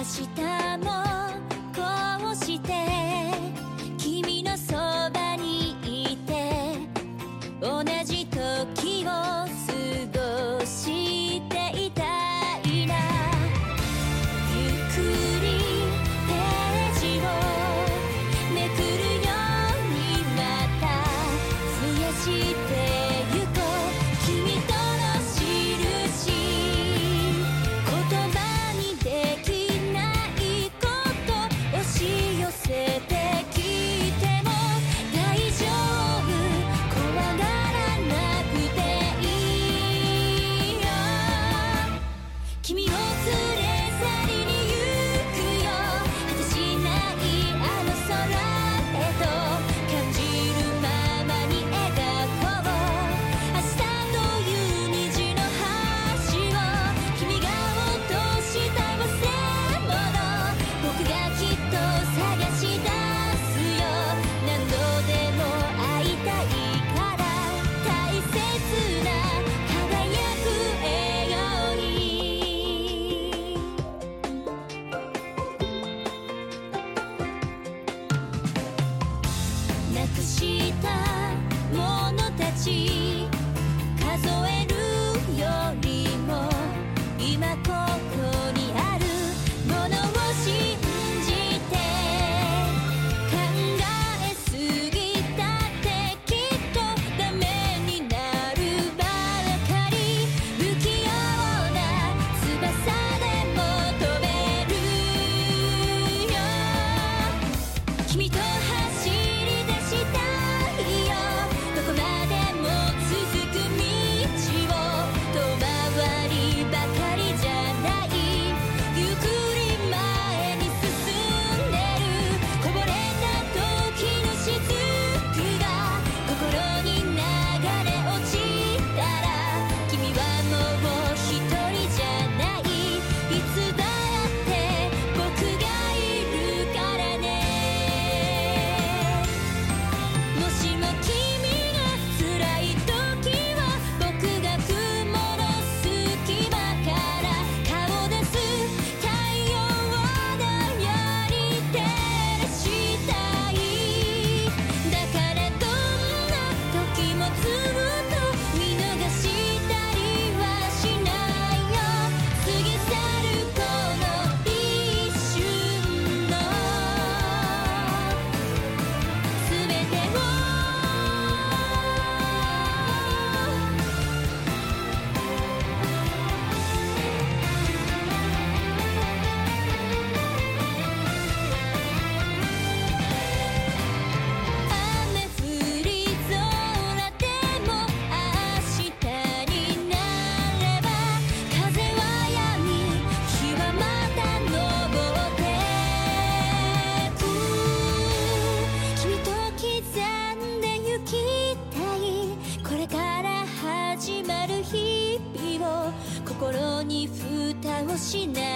明日なくしたものたちしな